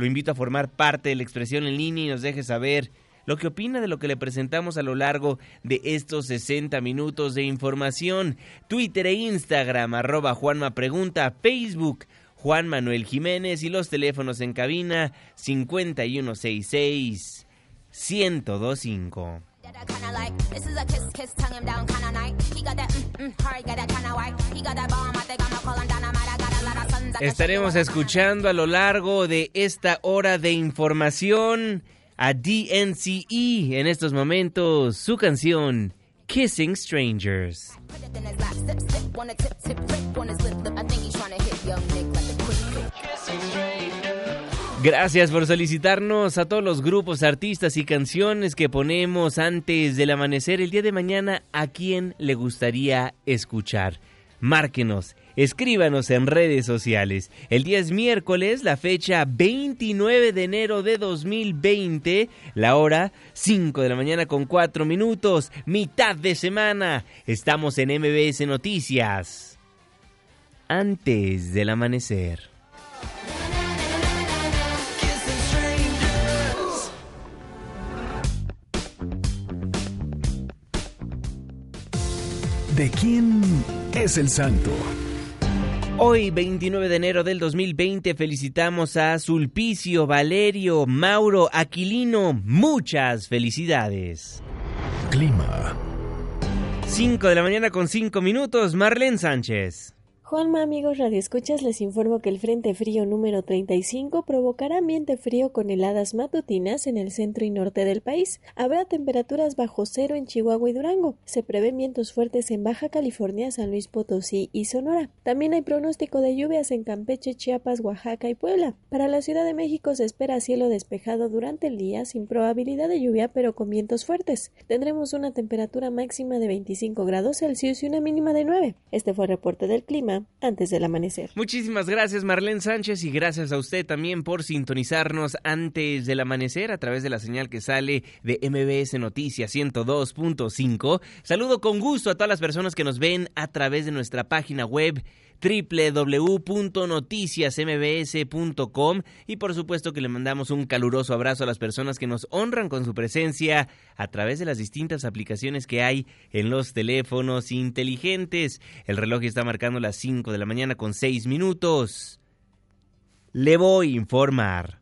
lo invito a formar parte de la expresión en línea y nos deje saber lo que opina de lo que le presentamos a lo largo de estos 60 minutos de información. Twitter e Instagram, arroba Juanma Pregunta, Facebook, Juan Manuel Jiménez y los teléfonos en cabina 5166 1025. Estaremos escuchando a lo largo de esta hora de información a DNCE en estos momentos su canción Kissing Strangers. Gracias por solicitarnos a todos los grupos, artistas y canciones que ponemos antes del amanecer el día de mañana a quien le gustaría escuchar. Márquenos Escríbanos en redes sociales. El día es miércoles, la fecha 29 de enero de 2020, la hora 5 de la mañana con 4 minutos, mitad de semana. Estamos en MBS Noticias. Antes del amanecer. ¿De quién es el santo? Hoy, 29 de enero del 2020, felicitamos a Sulpicio, Valerio, Mauro, Aquilino. Muchas felicidades. Clima. 5 de la mañana con 5 minutos, Marlene Sánchez. Juanma, amigos radioescuchas, les informo que el Frente Frío número 35 provocará ambiente frío con heladas matutinas en el centro y norte del país. Habrá temperaturas bajo cero en Chihuahua y Durango. Se prevén vientos fuertes en Baja California, San Luis Potosí y Sonora. También hay pronóstico de lluvias en Campeche, Chiapas, Oaxaca y Puebla. Para la Ciudad de México se espera cielo despejado durante el día sin probabilidad de lluvia pero con vientos fuertes. Tendremos una temperatura máxima de 25 grados Celsius y una mínima de 9. Este fue el reporte del clima antes del amanecer. Muchísimas gracias Marlene Sánchez y gracias a usted también por sintonizarnos antes del amanecer a través de la señal que sale de MBS Noticias 102.5. Saludo con gusto a todas las personas que nos ven a través de nuestra página web www.noticiasmbs.com y por supuesto que le mandamos un caluroso abrazo a las personas que nos honran con su presencia a través de las distintas aplicaciones que hay en los teléfonos inteligentes. El reloj está marcando las 5 de la mañana con 6 minutos. Le voy a informar.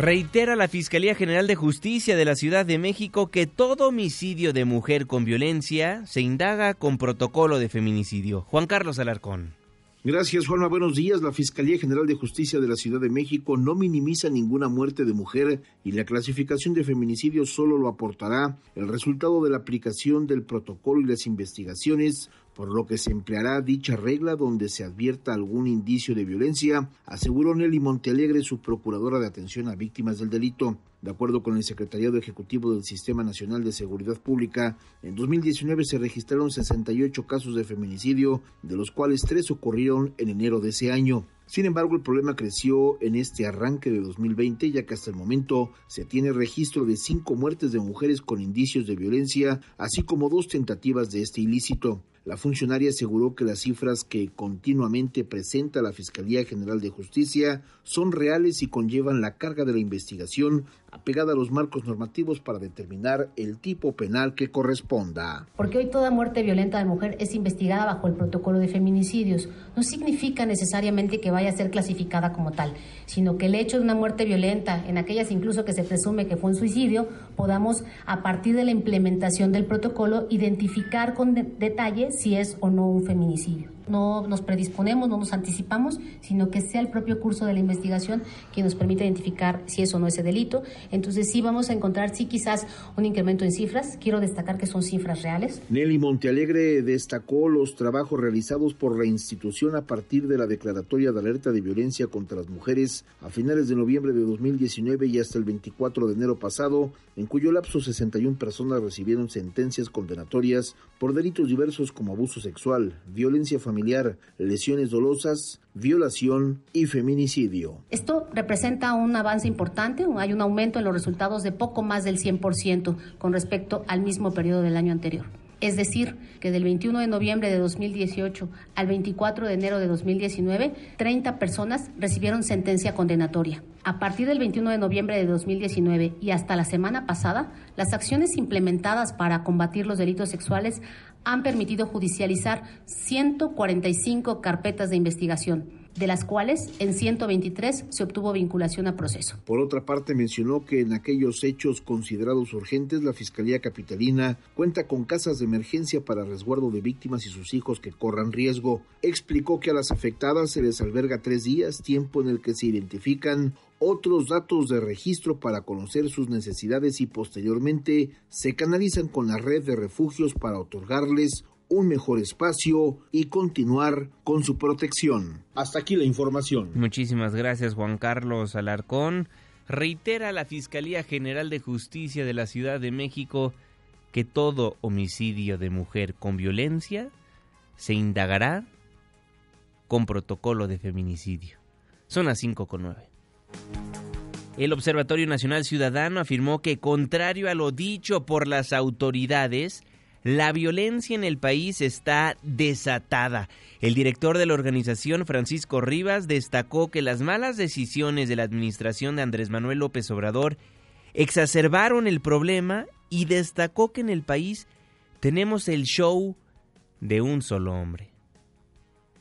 Reitera la Fiscalía General de Justicia de la Ciudad de México que todo homicidio de mujer con violencia se indaga con protocolo de feminicidio. Juan Carlos Alarcón. Gracias, Juanma. Buenos días. La Fiscalía General de Justicia de la Ciudad de México no minimiza ninguna muerte de mujer y la clasificación de feminicidio solo lo aportará el resultado de la aplicación del protocolo y las investigaciones, por lo que se empleará dicha regla donde se advierta algún indicio de violencia, aseguró Nelly Montealegre, su procuradora de atención a víctimas del delito. De acuerdo con el Secretariado Ejecutivo del Sistema Nacional de Seguridad Pública, en 2019 se registraron 68 casos de feminicidio, de los cuales tres ocurrieron en enero de ese año. Sin embargo, el problema creció en este arranque de 2020, ya que hasta el momento se tiene registro de cinco muertes de mujeres con indicios de violencia, así como dos tentativas de este ilícito. La funcionaria aseguró que las cifras que continuamente presenta la Fiscalía General de Justicia son reales y conllevan la carga de la investigación apegada a los marcos normativos para determinar el tipo penal que corresponda. Porque hoy toda muerte violenta de mujer es investigada bajo el protocolo de feminicidios. No significa necesariamente que vaya a ser clasificada como tal, sino que el hecho de una muerte violenta, en aquellas incluso que se presume que fue un suicidio, podamos, a partir de la implementación del protocolo, identificar con detalle si es o no un feminicidio no nos predisponemos, no nos anticipamos, sino que sea el propio curso de la investigación quien nos permita identificar si es o no ese delito. Entonces sí vamos a encontrar, sí quizás un incremento en cifras. Quiero destacar que son cifras reales. Nelly Montealegre destacó los trabajos realizados por la institución a partir de la declaratoria de alerta de violencia contra las mujeres a finales de noviembre de 2019 y hasta el 24 de enero pasado, en cuyo lapso 61 personas recibieron sentencias condenatorias por delitos diversos como abuso sexual, violencia familiar, lesiones dolosas, violación y feminicidio. Esto representa un avance importante, hay un aumento en los resultados de poco más del 100% con respecto al mismo periodo del año anterior. Es decir, que del 21 de noviembre de 2018 al 24 de enero de 2019, 30 personas recibieron sentencia condenatoria. A partir del 21 de noviembre de 2019 y hasta la semana pasada, las acciones implementadas para combatir los delitos sexuales han permitido judicializar 145 carpetas de investigación, de las cuales en 123 se obtuvo vinculación a proceso. Por otra parte, mencionó que en aquellos hechos considerados urgentes, la Fiscalía Capitalina cuenta con casas de emergencia para resguardo de víctimas y sus hijos que corran riesgo. Explicó que a las afectadas se les alberga tres días, tiempo en el que se identifican otros datos de registro para conocer sus necesidades y posteriormente se canalizan con la red de refugios para otorgarles un mejor espacio y continuar con su protección. Hasta aquí la información. Muchísimas gracias Juan Carlos Alarcón. Reitera la Fiscalía General de Justicia de la Ciudad de México que todo homicidio de mujer con violencia se indagará con protocolo de feminicidio. Son las 5 con 9. El Observatorio Nacional Ciudadano afirmó que, contrario a lo dicho por las autoridades, la violencia en el país está desatada. El director de la organización, Francisco Rivas, destacó que las malas decisiones de la administración de Andrés Manuel López Obrador exacerbaron el problema y destacó que en el país tenemos el show de un solo hombre.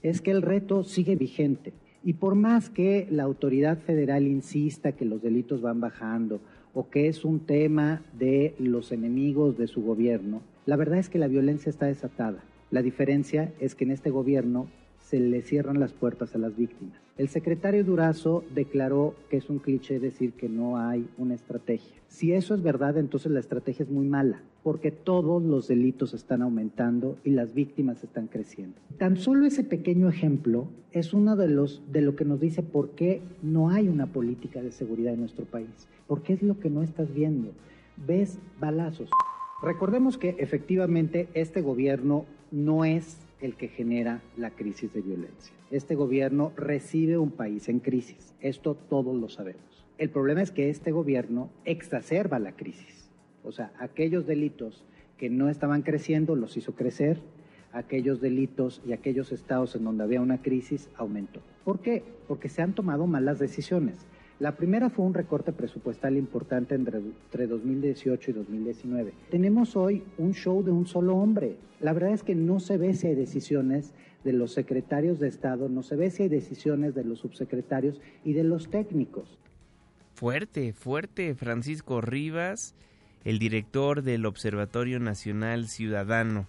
Es que el reto sigue vigente y por más que la autoridad federal insista que los delitos van bajando o que es un tema de los enemigos de su gobierno, la verdad es que la violencia está desatada. La diferencia es que en este gobierno se le cierran las puertas a las víctimas. El secretario Durazo declaró que es un cliché decir que no hay una estrategia. Si eso es verdad, entonces la estrategia es muy mala, porque todos los delitos están aumentando y las víctimas están creciendo. Tan solo ese pequeño ejemplo es uno de los de lo que nos dice por qué no hay una política de seguridad en nuestro país. Porque es lo que no estás viendo. Ves balazos. Recordemos que efectivamente este gobierno no es el que genera la crisis de violencia. Este gobierno recibe un país en crisis. Esto todos lo sabemos. El problema es que este gobierno exacerba la crisis. O sea, aquellos delitos que no estaban creciendo los hizo crecer, aquellos delitos y aquellos estados en donde había una crisis aumentó. ¿Por qué? Porque se han tomado malas decisiones. La primera fue un recorte presupuestal importante entre, 2018 y 2019. Tenemos hoy un show de un solo hombre. La verdad es que no se ve si hay decisiones de los secretarios de Estado, no se ve si hay decisiones de los subsecretarios y de los técnicos. Fuerte, fuerte, Francisco Rivas, el director del Observatorio Nacional Ciudadano.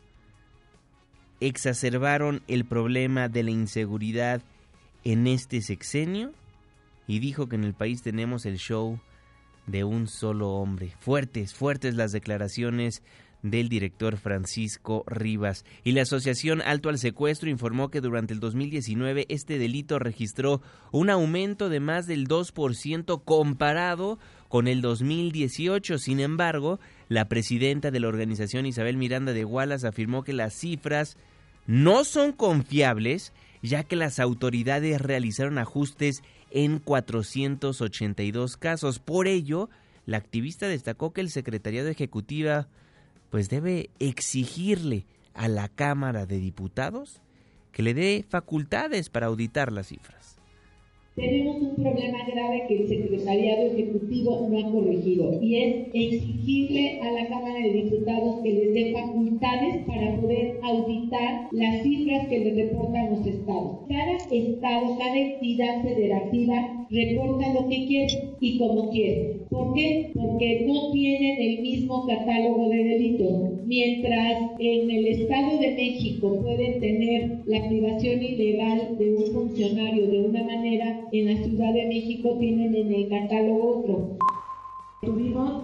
Exacerbaron el problema de la inseguridad en este sexenio y dijo que en el país tenemos el show de un solo hombre. Fuertes, fuertes las declaraciones del director Francisco Rivas. Y la Asociación Alto al Secuestro informó que durante el 2019 este delito registró un aumento de más del 2% comparado con el 2018. Sin embargo, la presidenta de la organización Isabel Miranda de Wallace afirmó que las cifras no son confiables ya que las autoridades realizaron ajustes en 482 casos. Por ello, la activista destacó que el secretariado ejecutiva pues debe exigirle a la Cámara de Diputados que le dé facultades para auditar las cifras tenemos un problema grave que el Secretariado Ejecutivo no ha corregido y es exigirle a la Cámara de Diputados que les dé facultades para poder auditar las cifras que le reportan los estados. Cada estado, cada entidad federativa reporta lo que quiere y como quiere. ¿Por qué? Porque no tienen el mismo catálogo de delitos. Mientras en el Estado de México pueden tener la privación ilegal de un funcionario de una manera, en la Ciudad de México tienen en el catálogo otro. Tuvimos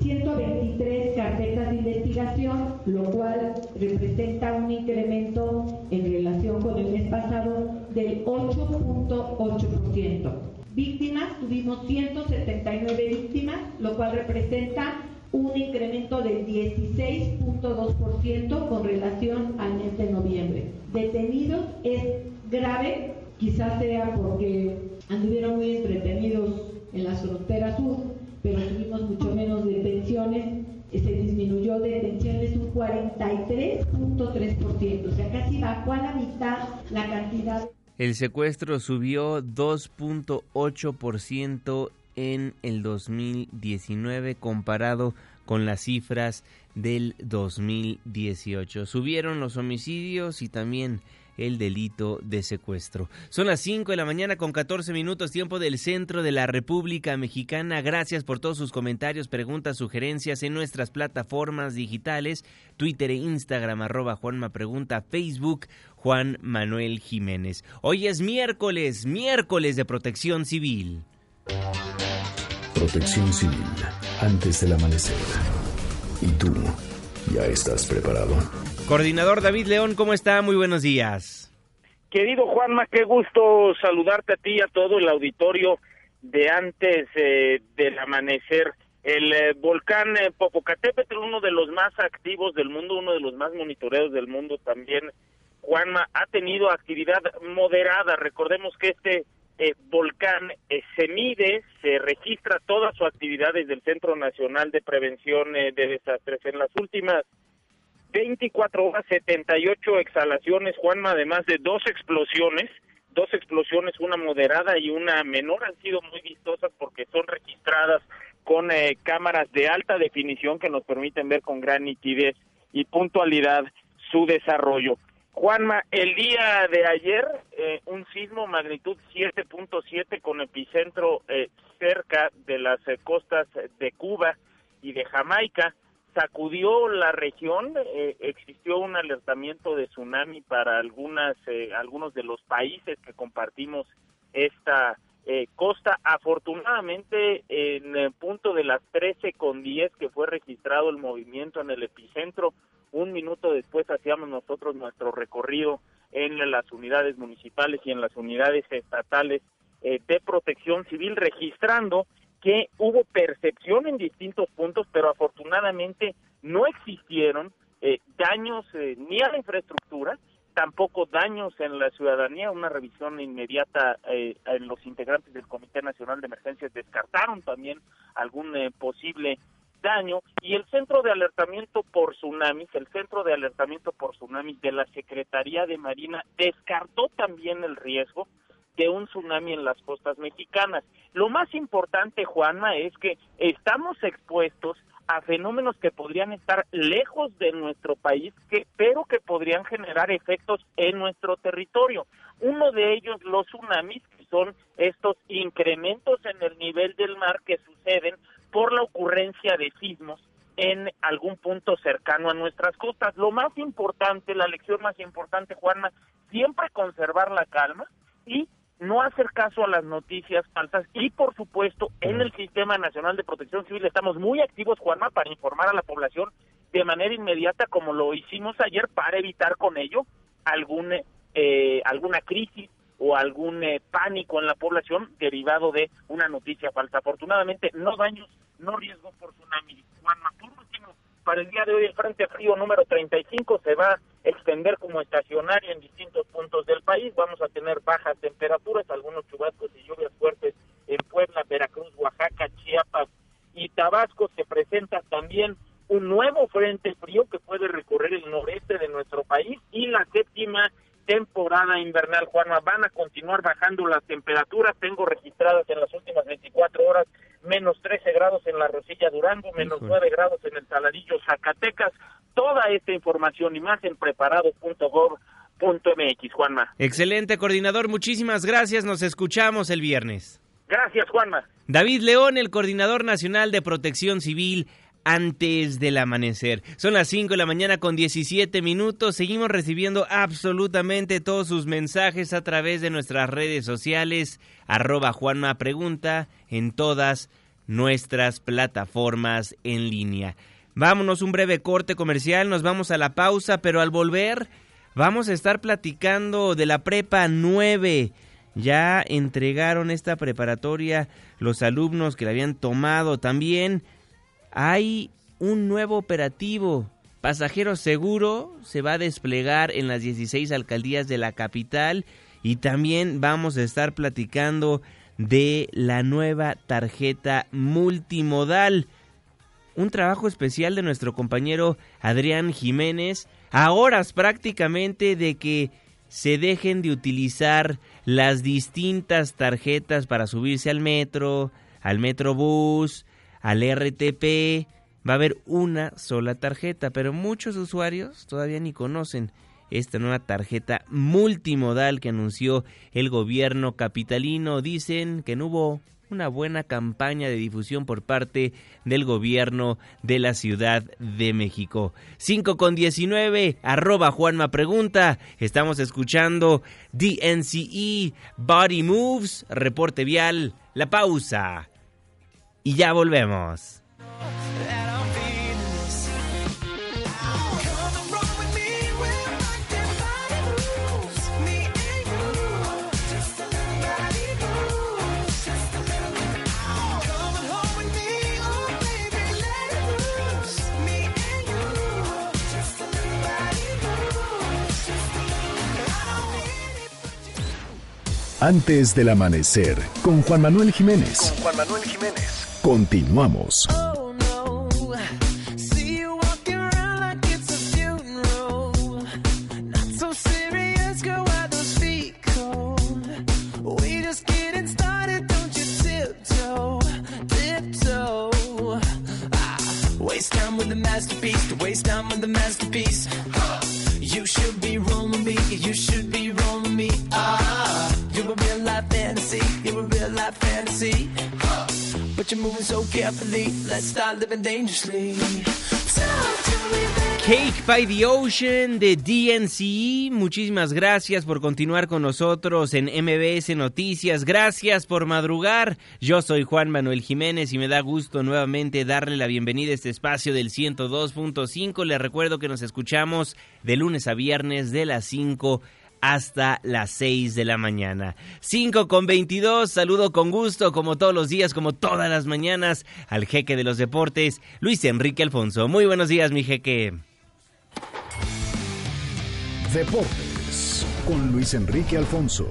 123 carpetas de investigación, lo cual representa un incremento en relación con el mes pasado del 8.8%. Víctimas, tuvimos 179 víctimas, lo cual representa un incremento del 16.2% con relación al mes de noviembre. Detenidos es grave, quizás sea porque anduvieron muy entretenidos en la frontera sur, pero tuvimos mucho menos detenciones, se disminuyó de detenciones un 43.3%, o sea, casi bajó a la mitad la cantidad. El secuestro subió 2.8% en el 2019 comparado con las cifras del 2018. Subieron los homicidios y también el delito de secuestro. Son las 5 de la mañana con 14 minutos tiempo del centro de la República Mexicana. Gracias por todos sus comentarios, preguntas, sugerencias en nuestras plataformas digitales, Twitter e Instagram, arroba Juanma Facebook, Juan Manuel Jiménez. Hoy es miércoles, miércoles de protección civil. Protección Civil, antes del amanecer. ¿Y tú ya estás preparado? Coordinador David León, ¿cómo está? Muy buenos días. Querido Juanma, qué gusto saludarte a ti y a todo el auditorio de antes eh, del amanecer. El eh, volcán eh, uno de los más activos del mundo, uno de los más monitoreados del mundo también, Juanma, ha tenido actividad moderada. Recordemos que este eh, volcán eh, se mide, se registra toda su actividad desde el Centro Nacional de Prevención de Desastres. En las últimas 24 horas, 78 exhalaciones, Juanma, además de dos explosiones, dos explosiones, una moderada y una menor, han sido muy vistosas porque son registradas con cámaras de alta definición que nos permiten ver con gran nitidez y puntualidad su desarrollo. Juanma, el día de ayer, eh, un sismo magnitud 7.7 con epicentro eh, cerca de las eh, costas de Cuba y de Jamaica sacudió la región. existió un alertamiento de tsunami para algunas, algunos de los países que compartimos esta costa. Afortunadamente, en el punto de las 13 con 10 que fue registrado el movimiento en el epicentro, un minuto después hacíamos nosotros nuestro recorrido en las unidades municipales y en las unidades estatales eh, de protección civil, registrando que hubo percepción en distintos puntos, pero afortunadamente no existieron eh, daños eh, ni a la infraestructura, tampoco daños en la ciudadanía. Una revisión inmediata en los integrantes del Comité Nacional de Emergencias descartaron también algún posible daño y el Centro de Alertamiento por Tsunamis, el Centro de Alertamiento por Tsunamis de la Secretaría de Marina descartó también el riesgo de un tsunami en las costas mexicanas. Lo más importante, Juanma, es que estamos expuestos a fenómenos que podrían estar lejos de nuestro país, que, pero que podrían generar efectos en nuestro territorio. Uno de ellos, los tsunamis, que son estos incrementos en el nivel del mar que suceden por la ocurrencia de sismos en algún punto cercano a nuestras costas. Lo más importante, la lección más importante, Juanma, siempre conservar la calma y no hacer caso a las noticias falsas y por supuesto en el Sistema Nacional de Protección Civil estamos muy activos, Juanma, para informar a la población de manera inmediata como lo hicimos ayer para evitar con ello algún eh, alguna crisis o algún eh, pánico en la población derivado de una noticia falsa. Afortunadamente, no daños, no riesgo por tsunami. Juanma, por para el día de hoy el Frente Frío número 35 se va a extender como estacionario en distintos puntos del país. Vamos a tener bajas temperaturas, algunos chubascos y lluvias fuertes en Puebla, Veracruz, Oaxaca, Chiapas y Tabasco. Se presenta también un nuevo frente frío que puede recorrer el noreste de nuestro país y la séptima temporada invernal, Juanma. Van a continuar bajando las temperaturas. Tengo registradas en las últimas 24 horas menos 13 grados en la Rosilla Durango, menos 9 grados en el Saladillo Zacatecas. Toda esta información y más en preparado.gov.mx, Juanma. Excelente, coordinador. Muchísimas gracias. Nos escuchamos el viernes. Gracias, Juanma. David León, el coordinador nacional de protección civil antes del amanecer. Son las 5 de la mañana con 17 minutos. Seguimos recibiendo absolutamente todos sus mensajes a través de nuestras redes sociales, arroba Juanma Pregunta, en todas nuestras plataformas en línea. Vámonos un breve corte comercial, nos vamos a la pausa, pero al volver vamos a estar platicando de la prepa 9. Ya entregaron esta preparatoria los alumnos que la habían tomado también hay un nuevo operativo. Pasajero Seguro se va a desplegar en las 16 alcaldías de la capital y también vamos a estar platicando de la nueva tarjeta multimodal. Un trabajo especial de nuestro compañero Adrián Jiménez, a horas prácticamente de que se dejen de utilizar las distintas tarjetas para subirse al metro, al metrobús, al RTP va a haber una sola tarjeta, pero muchos usuarios todavía ni conocen esta nueva tarjeta multimodal que anunció el gobierno capitalino. Dicen que no hubo una buena campaña de difusión por parte del gobierno de la Ciudad de México. 5 con 19, arroba Juanma Pregunta. Estamos escuchando DNCE, Body Moves, reporte vial, la pausa y ya volvemos. Antes del amanecer, con Juan Manuel Jiménez. Con Juan Manuel Jiménez. Continuamos. Waste so carefully, let's start living dangerously. Cake by the Ocean de DNCE. Muchísimas gracias por continuar con nosotros en MBS Noticias. Gracias por madrugar. Yo soy Juan Manuel Jiménez y me da gusto nuevamente darle la bienvenida a este espacio del 102.5. Les recuerdo que nos escuchamos de lunes a viernes de las 5 hasta las 6 de la mañana. 5 con 22, saludo con gusto, como todos los días, como todas las mañanas, al jeque de los deportes, Luis Enrique Alfonso. Muy buenos días, mi jeque. Deportes con Luis Enrique Alfonso.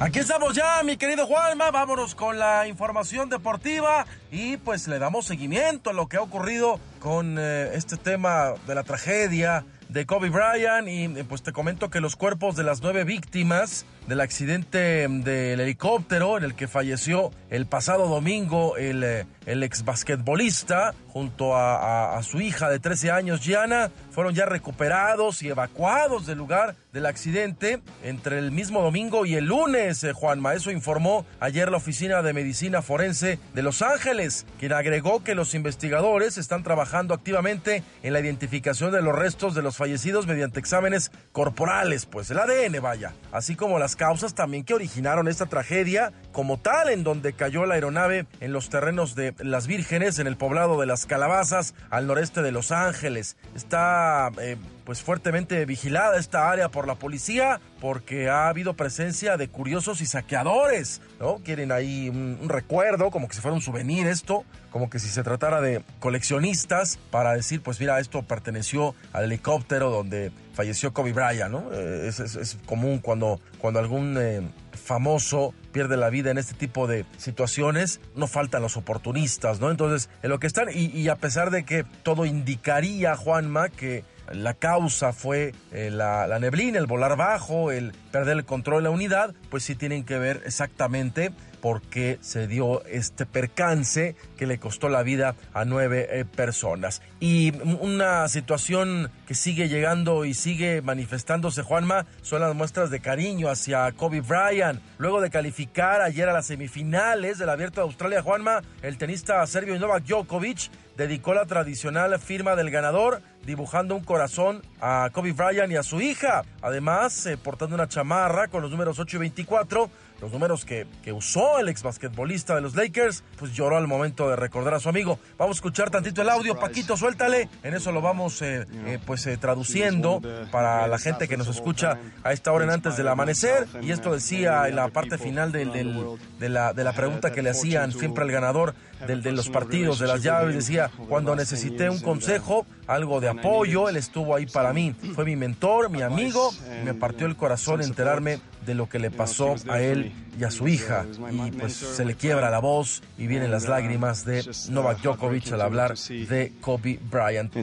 Aquí estamos ya, mi querido Juanma. Vámonos con la información deportiva y pues le damos seguimiento a lo que ha ocurrido con eh, este tema de la tragedia de Kobe Bryant y pues te comento que los cuerpos de las nueve víctimas del accidente del helicóptero en el que falleció el pasado domingo el, el ex basquetbolista junto a, a, su hija de 13 años, Gianna, fueron ya recuperados y evacuados del lugar del accidente entre el mismo domingo y el lunes, eh, Juan Maeso informó ayer la Oficina de Medicina Forense de Los Ángeles, quien agregó que los investigadores están trabajando activamente en la identificación de los restos de los fallecidos mediante exámenes corporales, pues el ADN vaya, así como las causas también que originaron esta tragedia como tal en donde cayó la aeronave en los terrenos de Las Vírgenes en el poblado de Las Calabazas al noreste de Los Ángeles. Está eh, pues fuertemente vigilada esta área por la policía porque ha habido presencia de curiosos y saqueadores, ¿no? Quieren ahí un, recuerdo, como que si fuera un souvenir esto, como que si se tratara de coleccionistas para decir, pues mira, esto perteneció al helicóptero donde falleció Kobe Bryant, ¿no? Eh, es, común cuando, cuando algún eh, famoso pierde la vida en este tipo de situaciones, no faltan los oportunistas, ¿no? Entonces, en lo que están, y, y a pesar de que todo indicaría, Juanma, que la causa fue eh, la, la, neblina, el volar bajo, el perder el control de la unidad, pues sí tienen que ver exactamente por qué se dio este percance que le costó la vida a nueve eh, personas. Y una situación que sigue llegando y sigue manifestándose, Juanma, son las muestras de cariño hacia Kobe Bryant. Luego de calificar ayer a las semifinales del Abierto de Australia, Juanma, el tenista serbio Novak Djokovic dedicó la tradicional firma del ganador dibujando un corazón a Kobe Bryant y a su hija. Además, eh, portando una chamarra con los números 8 y 24, los números que, que usó el ex basquetbolista de los Lakers, pues lloró al momento de recordar a su amigo. Vamos a escuchar tantito el audio, Paquito, suéltale. En eso lo vamos eh, eh, pues eh, traduciendo para la gente que nos escucha a esta hora en antes del amanecer. Y esto decía en la parte final del, del, de, la, de la pregunta que le hacían siempre al ganador del, de los partidos, de las llaves, decía, cuando necesité un consejo, algo de apoyo, él estuvo ahí para mí. Fue mi mentor, mi amigo, me partió el corazón enterarme de lo que le pasó a él y a su hija. Y pues se le quiebra la voz y vienen las lágrimas de Novak Djokovic al hablar de Kobe Bryant.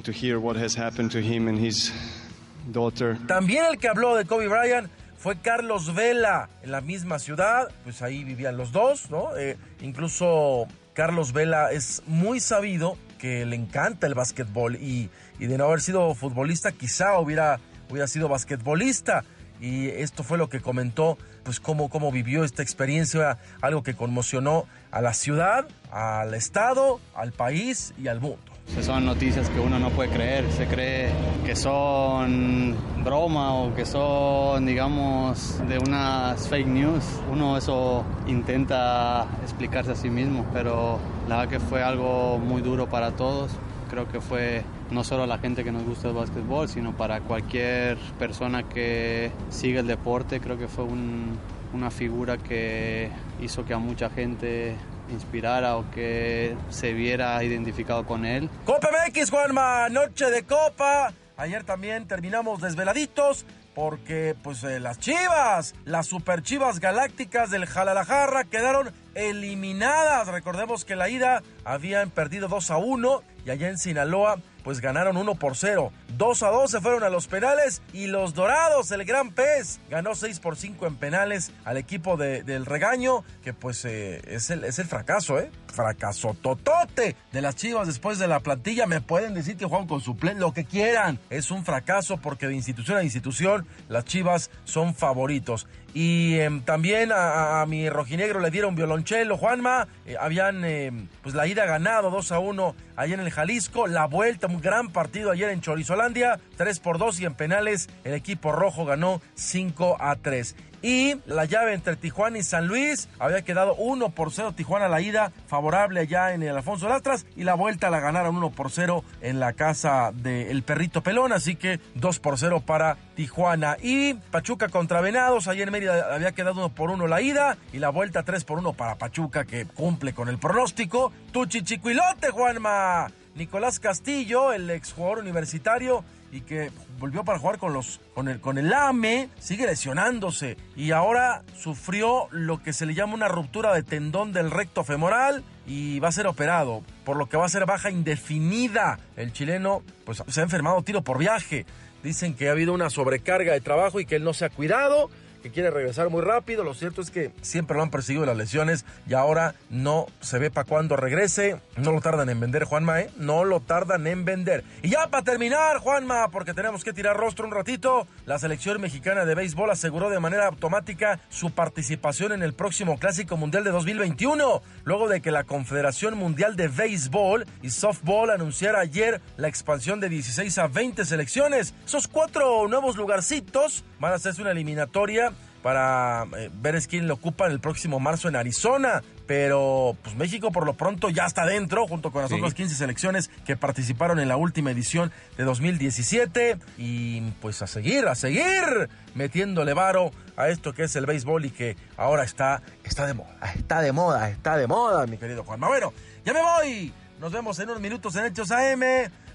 También el que habló de Kobe Bryant fue Carlos Vela en la misma ciudad, pues ahí vivían los dos, ¿no? Eh, incluso Carlos Vela es muy sabido que le encanta el básquetbol y, y de no haber sido futbolista quizá hubiera, hubiera sido basquetbolista y esto fue lo que comentó, pues cómo, cómo vivió esta experiencia, algo que conmocionó a la ciudad, al estado, al país y al mundo. Son noticias que uno no puede creer, se cree que son broma o que son, digamos, de unas fake news. Uno eso intenta explicarse a sí mismo, pero la verdad que fue algo muy duro para todos. Creo que fue no solo a la gente que nos gusta el básquetbol, sino para cualquier persona que sigue el deporte. Creo que fue un, una figura que hizo que a mucha gente inspirara o que se viera identificado con él. Copa MX, Juanma, noche de Copa. Ayer también terminamos desveladitos porque pues eh, las Chivas, las Super Chivas Galácticas del Jalalajarra quedaron eliminadas. Recordemos que la ida habían perdido 2 a 1 y allá en Sinaloa pues ganaron 1 por 0. 2 a 2 se fueron a los penales y los Dorados, el gran pez, ganó 6 por 5 en penales al equipo de, del regaño, que pues eh, es, el, es el fracaso, ¿eh? Fracaso totote de las chivas después de la plantilla. Me pueden decir que juegan con suplente, lo que quieran. Es un fracaso porque de institución a institución las chivas son favoritos. Y eh, también a, mi rojinegro le dieron violonchelo, Juanma. Eh, habían eh, pues la ida ganado 2 a 1 allá en el Jalisco. La vuelta, un gran partido ayer en Chorizolandia, 3 por 2 y en penales el equipo rojo ganó 5 a 3. Y la llave entre Tijuana y San Luis había quedado 1 por 0 Tijuana la ida favorable allá en el Alfonso Lastras y la vuelta la ganaron 1 por 0 en la casa del Perrito Pelón, así que 2 por 0 para Tijuana. Y Pachuca contra Venados, ayer en Mérida había quedado 1 por 1 la ida y la vuelta 3 por 1 para Pachuca que cumple con el pronóstico. Tu chichicuilote, Juanma. Nicolás Castillo, el exjugador universitario y que volvió para jugar con los con el con el AME, sigue lesionándose y ahora sufrió lo que se le llama una ruptura de tendón del recto femoral y va a ser operado, por lo que va a ser baja indefinida. El chileno pues se ha enfermado tiro por viaje. Dicen que ha habido una sobrecarga de trabajo y que él no se ha cuidado que quiere regresar muy rápido. Lo cierto es que siempre lo han perseguido las lesiones y ahora no se ve para cuándo regrese. No lo tardan en vender, Juanma, ¿eh? No lo tardan en vender. Y ya para terminar, Juanma, porque tenemos que tirar rostro un ratito, la selección mexicana de béisbol aseguró de manera automática su participación en el próximo Clásico Mundial de 2021, luego de que la Confederación Mundial de Béisbol y Softball anunciara ayer la expansión de 16 a 20 selecciones. Esos cuatro nuevos lugarcitos van a hacerse una eliminatoria para eh, ver quién lo ocupa el próximo marzo en Arizona. Pero pues México por lo pronto ya está dentro, junto con las otras 15 selecciones que participaron en la última edición de 2017. Y pues a seguir, a seguir metiéndole varo a esto que es el béisbol y que ahora está, está de moda, está de moda, está de moda, mi querido Juanma. Bueno, ya me voy. Nos vemos en unos minutos en Hechos AM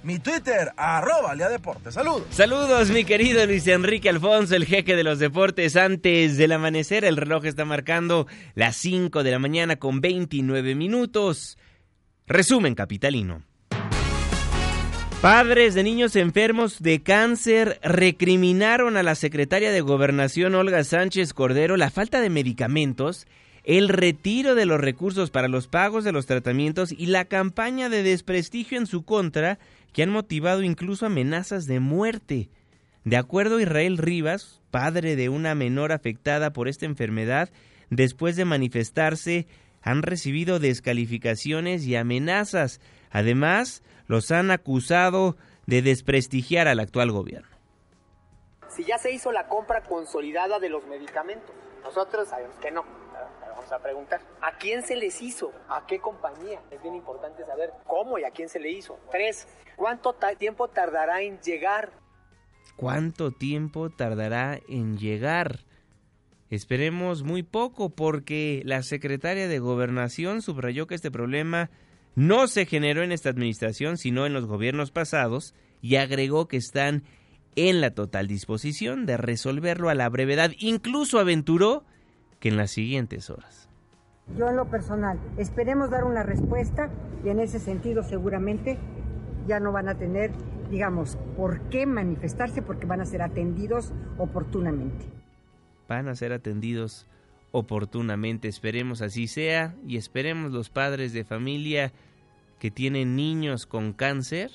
mi Twitter, arroba Lea Deportes. Saludos. Saludos, mi querido Luis Enrique Alfonso, el jeque de los deportes. Antes del amanecer, el reloj está marcando las 5 de la mañana con 29 minutos. Resumen capitalino. Padres de niños enfermos de cáncer recriminaron a la secretaria de Gobernación Olga Sánchez Cordero la falta de medicamentos, el retiro de los recursos para los pagos de los tratamientos y la campaña de desprestigio en su contra que han motivado incluso amenazas de muerte. De acuerdo a Israel Rivas, padre de una menor afectada por esta enfermedad, después de manifestarse han recibido descalificaciones y amenazas. Además, los han acusado de desprestigiar al actual gobierno. Si ya se hizo la compra consolidada de los medicamentos, nosotros sabemos que no. A preguntar, ¿a quién se les hizo? ¿A qué compañía? Es bien importante saber cómo y a quién se le hizo. Tres, ¿cuánto tiempo tardará en llegar? ¿Cuánto tiempo tardará en llegar? Esperemos muy poco porque la secretaria de Gobernación subrayó que este problema no se generó en esta administración, sino en los gobiernos pasados, y agregó que están en la total disposición de resolverlo a la brevedad. Incluso aventuró que en las siguientes horas. Yo en lo personal, esperemos dar una respuesta y en ese sentido seguramente ya no van a tener, digamos, por qué manifestarse porque van a ser atendidos oportunamente. Van a ser atendidos oportunamente, esperemos así sea y esperemos los padres de familia que tienen niños con cáncer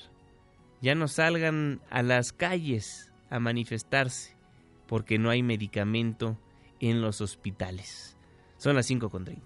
ya no salgan a las calles a manifestarse porque no hay medicamento en los hospitales. Son las 5.30.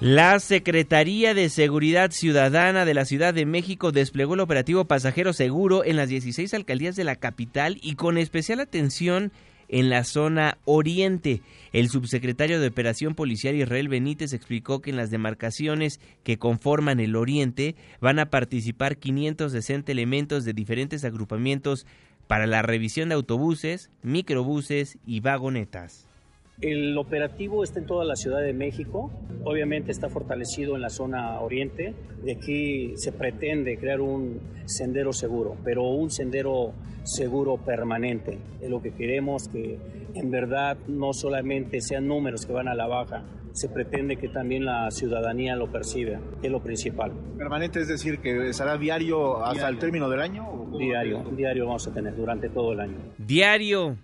La Secretaría de Seguridad Ciudadana de la Ciudad de México desplegó el operativo Pasajero Seguro en las 16 alcaldías de la capital y con especial atención en la zona oriente. El subsecretario de Operación Policial Israel Benítez explicó que en las demarcaciones que conforman el oriente van a participar 560 elementos de diferentes agrupamientos para la revisión de autobuses, microbuses y vagonetas. El operativo está en toda la Ciudad de México, obviamente está fortalecido en la zona oriente. De aquí se pretende crear un sendero seguro, pero un sendero seguro permanente. Es lo que queremos, que en verdad no solamente sean números que van a la baja, se pretende que también la ciudadanía lo perciba, que es lo principal. ¿Permanente es decir que será diario hasta el término del año? Diario, diario vamos a tener durante todo el año. Diario,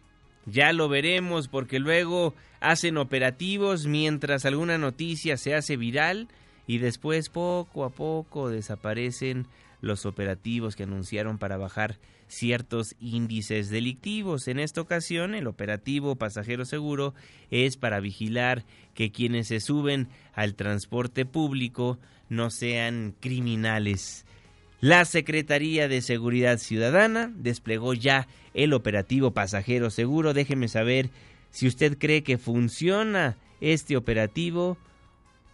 ya lo veremos porque luego hacen operativos mientras alguna noticia se hace viral y después poco a poco desaparecen los operativos que anunciaron para bajar ciertos índices delictivos. En esta ocasión, el operativo Pasajero Seguro es para vigilar que quienes se suben al transporte público no sean criminales. La Secretaría de Seguridad Ciudadana desplegó ya el operativo Pasajero Seguro. Déjeme saber si usted cree que funciona este operativo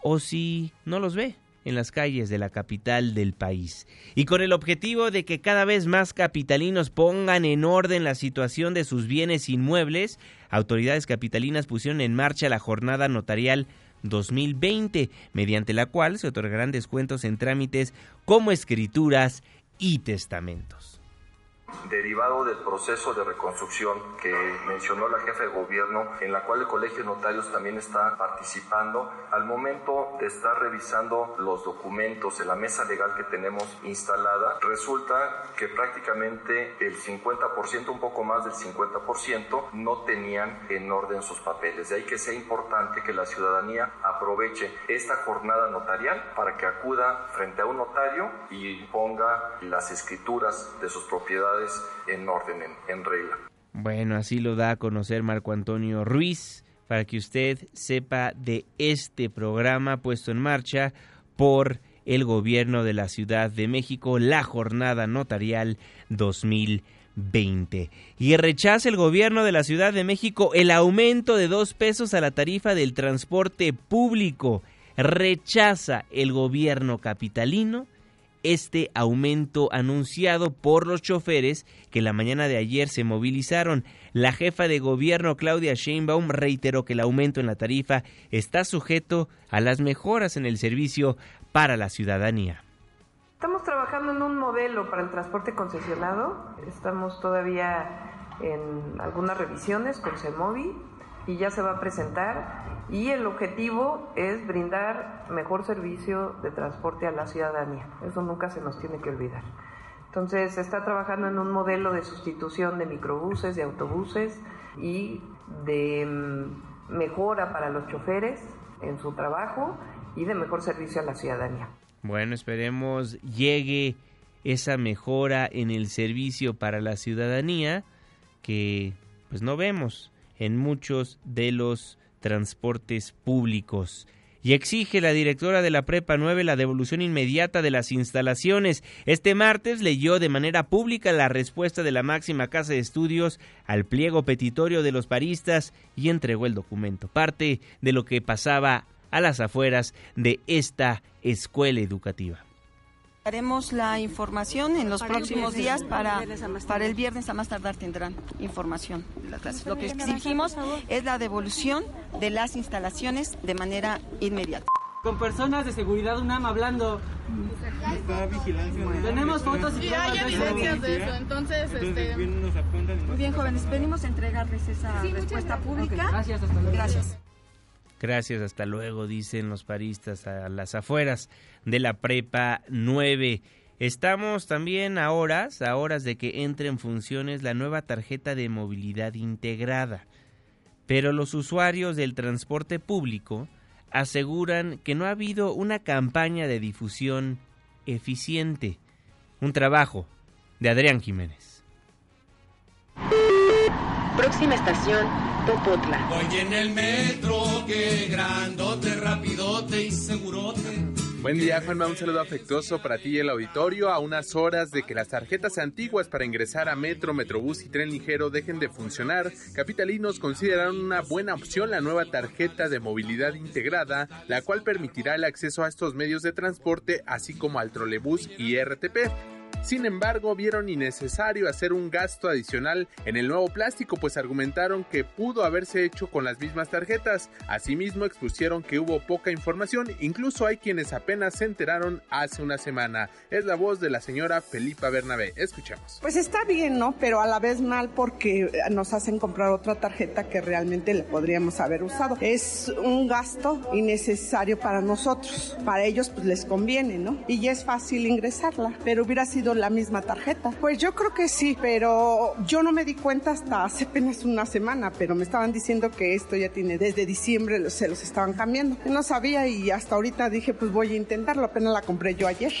o si no los ve en las calles de la capital del país. Y con el objetivo de que cada vez más capitalinos pongan en orden la situación de sus bienes inmuebles, autoridades capitalinas pusieron en marcha la jornada notarial 2020, mediante la cual se otorgarán descuentos en trámites como escrituras y testamentos. Derivado del proceso de reconstrucción que mencionó la jefa de gobierno, en la cual el Colegio de Notarios también está participando, al momento de estar revisando los documentos de la mesa legal que tenemos instalada, resulta que prácticamente el 50%, un poco más del 50%, no tenían en orden sus papeles. De ahí que sea importante que la ciudadanía aproveche esta jornada notarial para que acuda frente a un notario y ponga las escrituras de sus propiedades en orden, en, regla. Bueno, así lo da a conocer Marco Antonio Ruiz para que usted sepa de este programa puesto en marcha por el gobierno de la Ciudad de México, la jornada notarial 2020. Y rechaza el gobierno de la Ciudad de México el aumento de dos pesos a la tarifa del transporte público. Rechaza el gobierno capitalino este aumento anunciado por los choferes que la mañana de ayer se movilizaron. La jefa de gobierno Claudia Sheinbaum reiteró que el aumento en la tarifa está sujeto a las mejoras en el servicio para la ciudadanía. Estamos trabajando en un modelo para el transporte concesionado. Estamos todavía en algunas revisiones con CEMOVI y ya se va a presentar y el objetivo es brindar mejor servicio de transporte a la ciudadanía. Eso nunca se nos tiene que olvidar. Entonces se está trabajando en un modelo de sustitución de microbuses, de autobuses y de mm, mejora para los choferes en su trabajo y de mejor servicio a la ciudadanía. Bueno, esperemos llegue esa mejora en el servicio para la ciudadanía que pues no vemos en muchos de los transportes públicos y exige la directora de la Prepa 9 la devolución inmediata de las instalaciones. Este martes leyó de manera pública la respuesta de la máxima casa de estudios al pliego petitorio de los paristas y entregó el documento, parte de lo que pasaba a las afueras de esta escuela educativa. Haremos la información en los próximos días para, para el viernes a más tardar tendrán información de las clases. Lo que exigimos es la devolución de las instalaciones de manera inmediata. Con personas de seguridad UNAM hablando. Tenemos fotos y, hay evidencias de eso, entonces, este... Muy bien, jóvenes, venimos a entregarles esa respuesta pública. Gracias, hasta luego. Gracias. Gracias, hasta luego, dicen los paristas a las afueras de la Prepa 9. Estamos también a horas, a horas de que entre en funciones la nueva tarjeta de movilidad integrada. Pero los usuarios del transporte público aseguran que no ha habido una campaña de difusión eficiente. Un trabajo de Adrián Jiménez. Próxima estación, Topotla. Voy en el metro, qué grandote, rapidote y segurote. Buen día, Juanma. Un saludo afectuoso para ti y el auditorio. A unas horas de que las tarjetas antiguas para ingresar a metro, metrobús y tren ligero dejen de funcionar, capitalinos consideraron una buena opción la nueva tarjeta de movilidad integrada, la cual permitirá el acceso a estos medios de transporte, así como al trolebús y RTP. Sin embargo, vieron innecesario hacer un gasto adicional en el nuevo plástico, pues argumentaron que pudo haberse hecho con las mismas tarjetas. Asimismo, expusieron que hubo poca información, incluso hay quienes apenas se enteraron hace una semana. Es la voz de la señora Felipa Bernabé. Escuchemos. Pues está bien, ¿no? Pero a la vez mal porque nos hacen comprar otra tarjeta que realmente le podríamos haber usado. Es un gasto innecesario para nosotros. Para ellos pues les conviene, ¿no? Y ya es fácil ingresarla, pero hubiera sido la misma tarjeta? Pues yo creo que sí, pero yo no me di cuenta hasta hace apenas una semana, pero me estaban diciendo que esto ya tiene desde diciembre se los estaban cambiando. No sabía y hasta ahorita dije pues voy a intentarlo, apenas la compré yo ayer.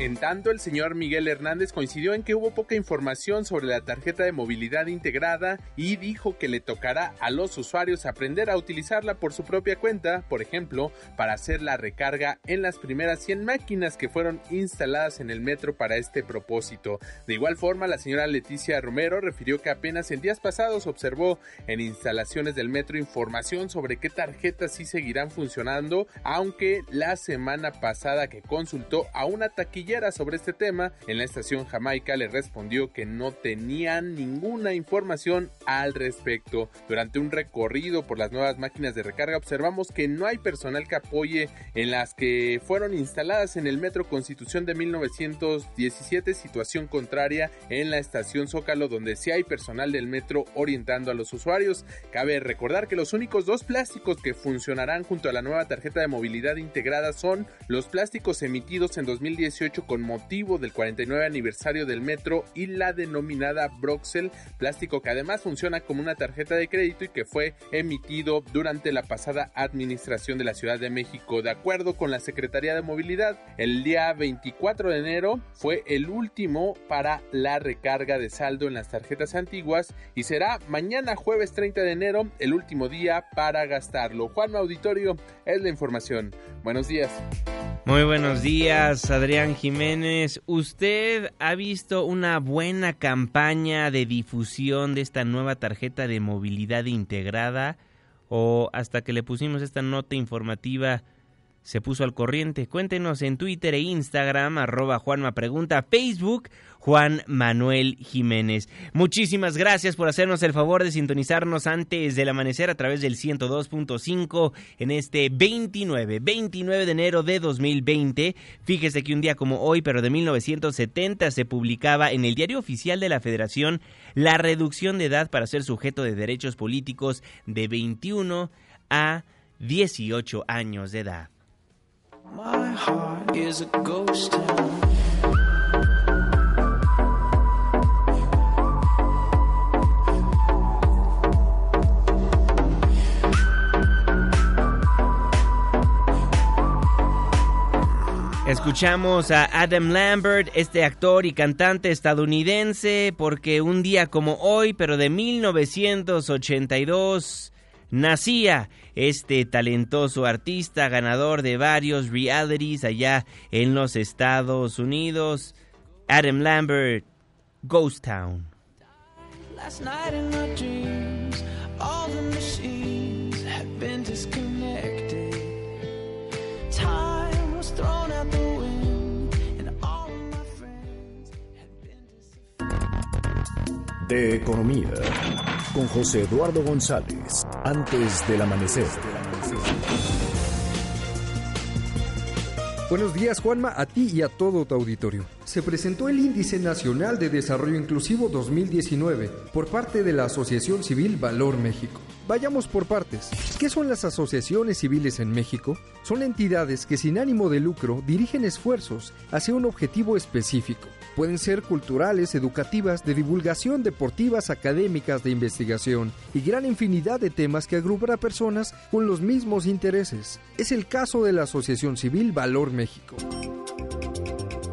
En tanto, el señor Miguel Hernández coincidió en que hubo poca información sobre la tarjeta de movilidad integrada y dijo que le tocará a los usuarios aprender a utilizarla por su propia cuenta, por ejemplo, para hacer la recarga en las primeras 100 máquinas que fueron instaladas en el metro para este propósito. De igual forma, la señora Leticia Romero refirió que apenas en días pasados observó en instalaciones del metro información sobre qué tarjetas sí seguirán funcionando, aunque la semana pasada que consultó a una taquilla sobre este tema, en la estación Jamaica le respondió que no tenían ninguna información al respecto. Durante un recorrido por las nuevas máquinas de recarga observamos que no hay personal que apoye en las que fueron instaladas en el Metro Constitución de 1917, situación contraria en la estación Zócalo donde sí hay personal del metro orientando a los usuarios. Cabe recordar que los únicos dos plásticos que funcionarán junto a la nueva tarjeta de movilidad integrada son los plásticos emitidos en 2018 con motivo del 49 aniversario del metro y la denominada Broxel, plástico que además funciona como una tarjeta de crédito y que fue emitido durante la pasada administración de la Ciudad de México. De acuerdo con la Secretaría de Movilidad, el día 24 de enero fue el último para la recarga de saldo en las tarjetas antiguas y será mañana jueves 30 de enero el último día para gastarlo. Juan Auditorio es la información. Buenos días. Muy buenos días, Adrián Jiménez. ¿Usted ha visto una buena campaña de difusión de esta nueva tarjeta de movilidad integrada? ¿O hasta que le pusimos esta nota informativa se puso al corriente? Cuéntenos en Twitter e Instagram, arroba Juanma Facebook Juan Manuel Jiménez. Muchísimas gracias por hacernos el favor de sintonizarnos antes del amanecer a través del 102.5 en este 29, 29 de enero de 2020. Fíjese que un día como hoy, pero de 1970, se publicaba en el Diario Oficial de la Federación la reducción de edad para ser sujeto de derechos políticos de 21 a 18 años de edad. Escuchamos a Adam Lambert, este actor y cantante estadounidense, porque un día como hoy, pero de 1982, nacía este talentoso artista, ganador de varios realities allá en los Estados Unidos, Adam Lambert, Ghost Town. Last night in my dreams, all the machines have been disconnected. Time was thrown out the wind, and all of my friends had been De economía, con José Eduardo González, antes del amanecer. Buenos días Juanma, a ti y a todo tu auditorio. Se presentó el Índice Nacional de Desarrollo Inclusivo 2019 por parte de la Asociación Civil Valor México. Vayamos por partes. ¿Qué son las asociaciones civiles en México? Son entidades que sin ánimo de lucro dirigen esfuerzos hacia un objetivo específico. Pueden ser culturales, educativas, de divulgación, deportivas, académicas, de investigación y gran infinidad de temas que agrupan a personas con los mismos intereses. Es el caso de la Asociación Civil Valor México. México.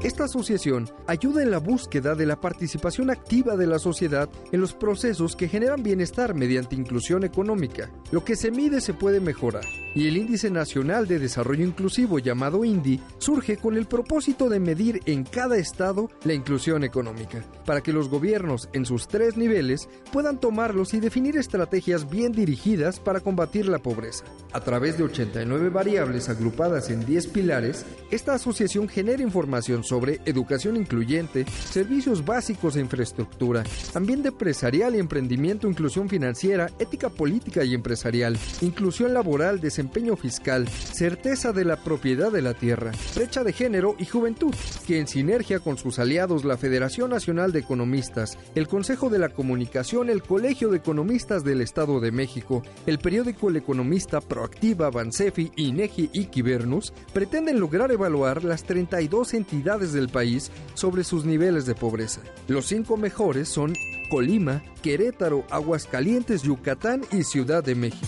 Esta asociación ayuda en la búsqueda de la participación activa de la sociedad en los procesos que generan bienestar mediante inclusión económica. Lo que se mide se puede mejorar, y el Índice Nacional de Desarrollo Inclusivo llamado INDI surge con el propósito de medir en cada estado la inclusión económica, para que los gobiernos en sus tres niveles puedan tomarlos y definir estrategias bien dirigidas para combatir la pobreza. A través de 89 variables agrupadas en 10 pilares, esta asociación genera información sobre educación incluyente, servicios básicos e infraestructura, ambiente empresarial y emprendimiento, inclusión financiera, ética política y empresarial, inclusión laboral, desempeño fiscal, certeza de la propiedad de la tierra, brecha de género y juventud, que en sinergia con sus aliados la Federación Nacional de Economistas, el Consejo de la Comunicación, el Colegio de Economistas del Estado de México, el periódico El Economista, Proactiva, Bansefi, INEGI y Kibernus, pretenden lograr evaluar las 32 entidades del país sobre sus niveles de pobreza. Los cinco mejores son Colima, Querétaro, Aguascalientes, Yucatán y Ciudad de México.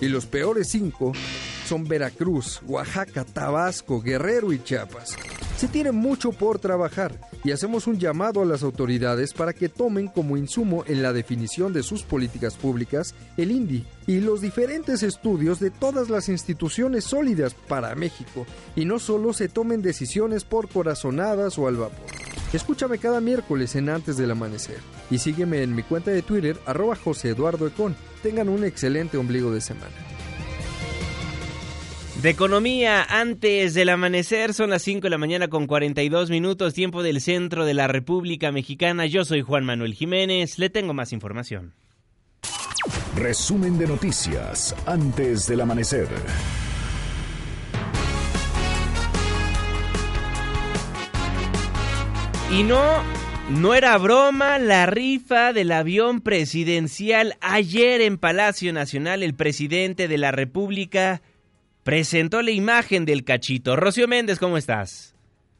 Y los peores cinco son Veracruz, Oaxaca, Tabasco, Guerrero y Chiapas. Se tiene mucho por trabajar y hacemos un llamado a las autoridades para que tomen como insumo en la definición de sus políticas públicas el INDI y los diferentes estudios de todas las instituciones sólidas para México y no solo se tomen decisiones por corazonadas o al vapor. Escúchame cada miércoles en Antes del Amanecer y sígueme en mi cuenta de Twitter arroba José Eduardo Econ. Tengan un excelente ombligo de semana. De economía, antes del amanecer, son las 5 de la mañana con 42 minutos, tiempo del centro de la República Mexicana. Yo soy Juan Manuel Jiménez, le tengo más información. Resumen de noticias antes del amanecer. Y no, no era broma la rifa del avión presidencial. Ayer en Palacio Nacional el presidente de la República presentó la imagen del cachito. Rocío Méndez, ¿cómo estás?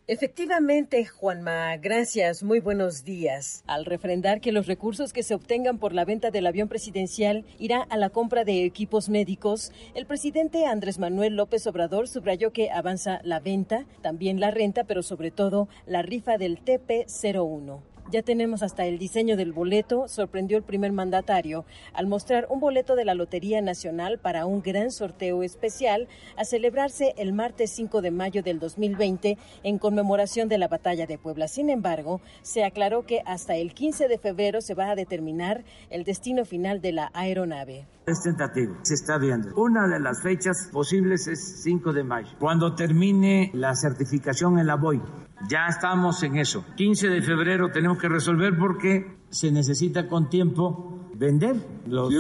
Efectivamente, Juanma, gracias, muy buenos días. Al refrendar que los recursos que se obtengan por la venta del avión presidencial irá a la compra de equipos médicos, el presidente Andrés Manuel López Obrador subrayó que avanza la venta, también la renta, pero sobre todo la rifa del TP01. Ya tenemos hasta el diseño del boleto, sorprendió el primer mandatario al mostrar un boleto de la Lotería Nacional para un gran sorteo especial a celebrarse el martes 5 de mayo del 2020 en conmemoración de la batalla de Puebla. Sin embargo, se aclaró que hasta el 15 de febrero se va a determinar el destino final de la aeronave. Es tentativo, se está viendo. Una de las fechas posibles es 5 de mayo, cuando termine la certificación en la BOI. Ya estamos en eso. 15 de febrero tenemos que resolver porque se necesita con tiempo vender los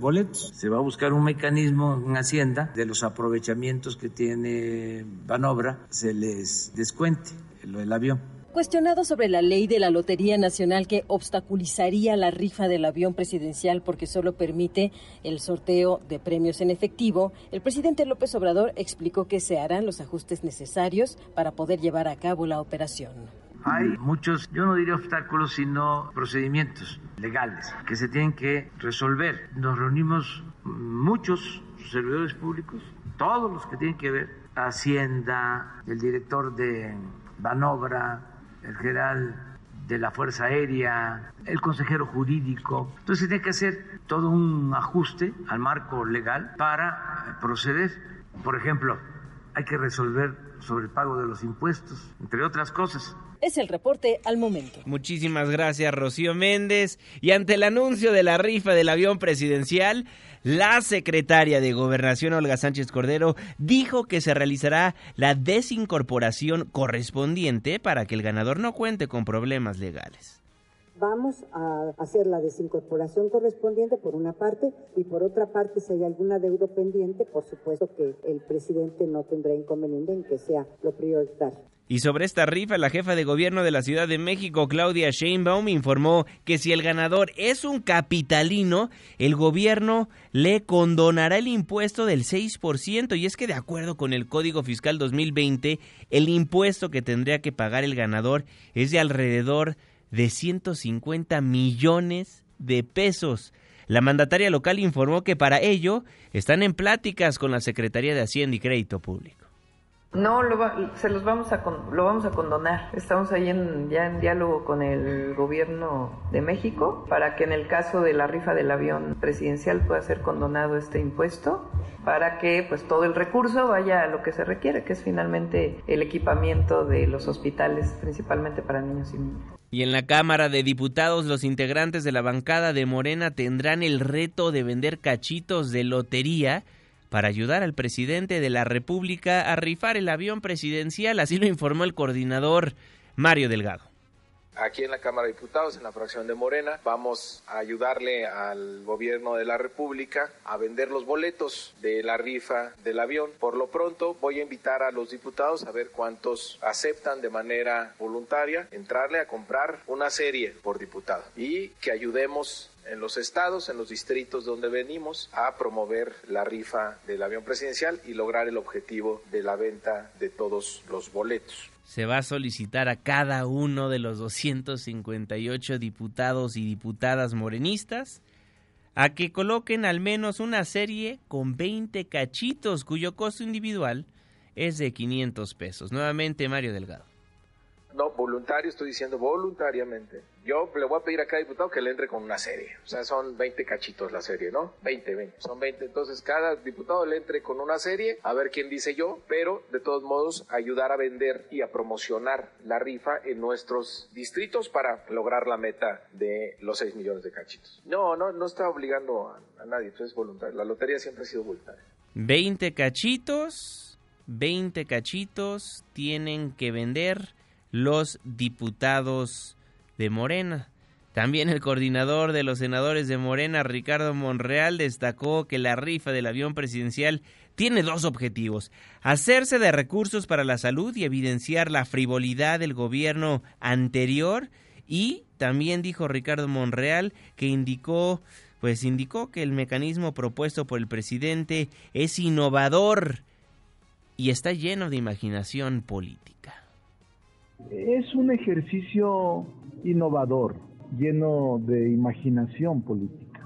boletos. Se va a buscar un mecanismo en Hacienda de los aprovechamientos que tiene Banobra, se les descuente lo del avión. Cuestionado sobre la ley de la Lotería Nacional que obstaculizaría la rifa del avión presidencial porque solo permite el sorteo de premios en efectivo, el presidente López Obrador explicó que se harán los ajustes necesarios para poder llevar a cabo la operación. Hay muchos, yo no diría obstáculos, sino procedimientos legales que se tienen que resolver. Nos reunimos muchos servidores públicos, todos los que tienen que ver, Hacienda, el director de Banobra, el general de la Fuerza Aérea, el consejero jurídico. Entonces se tiene que hacer todo un ajuste al marco legal para proceder. Por ejemplo, hay que resolver sobre el pago de los impuestos, entre otras cosas. Es el reporte al momento. Muchísimas gracias, Rocío Méndez. Y ante el anuncio de la rifa del avión presidencial, la secretaria de Gobernación, Olga Sánchez Cordero, dijo que se realizará la desincorporación correspondiente para que el ganador no cuente con problemas legales. Vamos a hacer la desincorporación correspondiente por una parte y por otra parte si hay alguna deuda pendiente, por supuesto que el presidente no tendrá inconveniente en que sea lo prioritario. Y sobre esta rifa, la jefa de gobierno de la Ciudad de México, Claudia Sheinbaum, informó que si el ganador es un capitalino, el gobierno le condonará el impuesto del 6%. Y es que de acuerdo con el Código Fiscal 2020, el impuesto que tendría que pagar el ganador es de alrededor de 150 millones de pesos. La mandataria local informó que para ello están en pláticas con la Secretaría de Hacienda y Crédito Público. No, lo se los vamos a lo vamos a condonar. Estamos ahí en, ya en diálogo con el gobierno de México para que en el caso de la rifa del avión presidencial pueda ser condonado este impuesto para que pues todo el recurso vaya a lo que se requiere, que es finalmente el equipamiento de los hospitales, principalmente para niños y niñas. Y en la Cámara de Diputados, los integrantes de la bancada de Morena tendrán el reto de vender cachitos de lotería para ayudar al presidente de la República a rifar el avión presidencial, así lo informó el coordinador Mario Delgado. Aquí en la Cámara de Diputados, en la fracción de Morena, vamos a ayudarle al gobierno de la República a vender los boletos de la rifa del avión. Por lo pronto, voy a invitar a los diputados a ver cuántos aceptan de manera voluntaria entrarle a comprar una serie por diputado y que ayudemos en los estados, en los distritos donde venimos, a promover la rifa del avión presidencial y lograr el objetivo de la venta de todos los boletos. Se va a solicitar a cada uno de los 258 diputados y diputadas morenistas a que coloquen al menos una serie con 20 cachitos cuyo costo individual es de 500 pesos. Nuevamente Mario Delgado. No, voluntario, estoy diciendo voluntariamente. Yo le voy a pedir a cada diputado que le entre con una serie. O sea, son 20 cachitos la serie, ¿no? 20, 20. Son 20. Entonces, cada diputado le entre con una serie, a ver quién dice yo, pero de todos modos, ayudar a vender y a promocionar la rifa en nuestros distritos para lograr la meta de los 6 millones de cachitos. No, no, no está obligando a, nadie, eso es voluntario. La lotería siempre ha sido voluntaria. 20 cachitos, 20 cachitos tienen que vender los diputados de Morena. También el coordinador de los senadores de Morena, Ricardo Monreal, destacó que la rifa del avión presidencial tiene dos objetivos. Hacerse de recursos para la salud y evidenciar la frivolidad del gobierno anterior y también dijo Ricardo Monreal que indicó pues indicó que el mecanismo propuesto por el presidente es innovador y está lleno de imaginación política. Es un ejercicio innovador, lleno de imaginación política.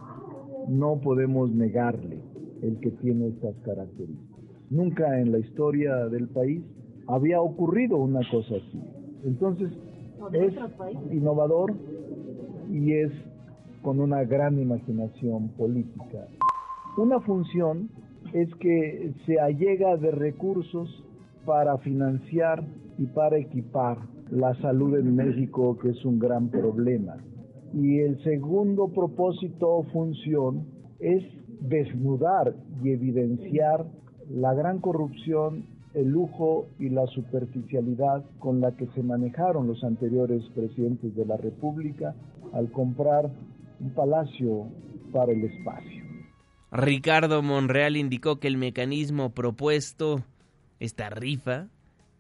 No podemos negarle el que tiene estas características. Nunca en la historia del país había ocurrido una cosa así. Entonces, es innovador y es con una gran imaginación política. Una función es que se allega de recursos para financiar y para equipar la salud en México, que es un gran problema. Y el segundo propósito o función es desnudar y evidenciar la gran corrupción, el lujo y la superficialidad con la que se manejaron los anteriores presidentes de la República al comprar un palacio para el espacio. Ricardo Monreal indicó que el mecanismo propuesto, esta rifa,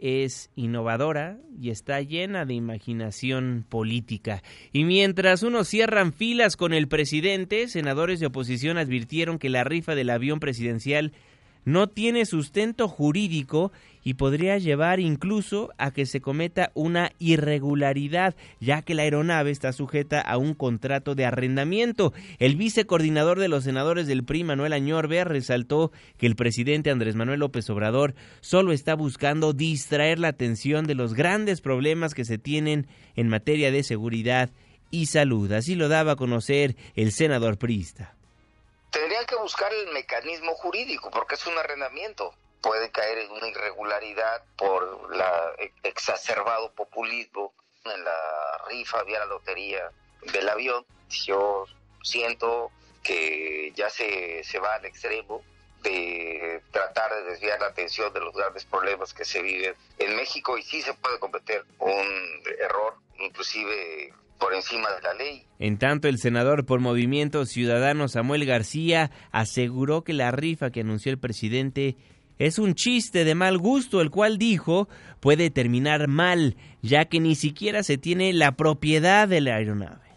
es innovadora y está llena de imaginación política. Y mientras unos cierran filas con el presidente, senadores de oposición advirtieron que la rifa del avión presidencial no tiene sustento jurídico y podría llevar incluso a que se cometa una irregularidad, ya que la aeronave está sujeta a un contrato de arrendamiento. El vicecoordinador de los senadores del PRI, Manuel Añorbe, resaltó que el presidente Andrés Manuel López Obrador solo está buscando distraer la atención de los grandes problemas que se tienen en materia de seguridad y salud. Así lo daba a conocer el senador priista tendrían que buscar el mecanismo jurídico porque es un arrendamiento. Puede caer en una irregularidad por la exacerbado populismo en la rifa vía la lotería del avión. Yo siento que ya se, se va al extremo de tratar de desviar la atención de los grandes problemas que se viven en México y sí se puede cometer un error, inclusive por encima de la ley. En tanto, el senador por Movimiento Ciudadano Samuel García aseguró que la rifa que anunció el presidente es un chiste de mal gusto, el cual dijo puede terminar mal, ya que ni siquiera se tiene la propiedad de la aeronave.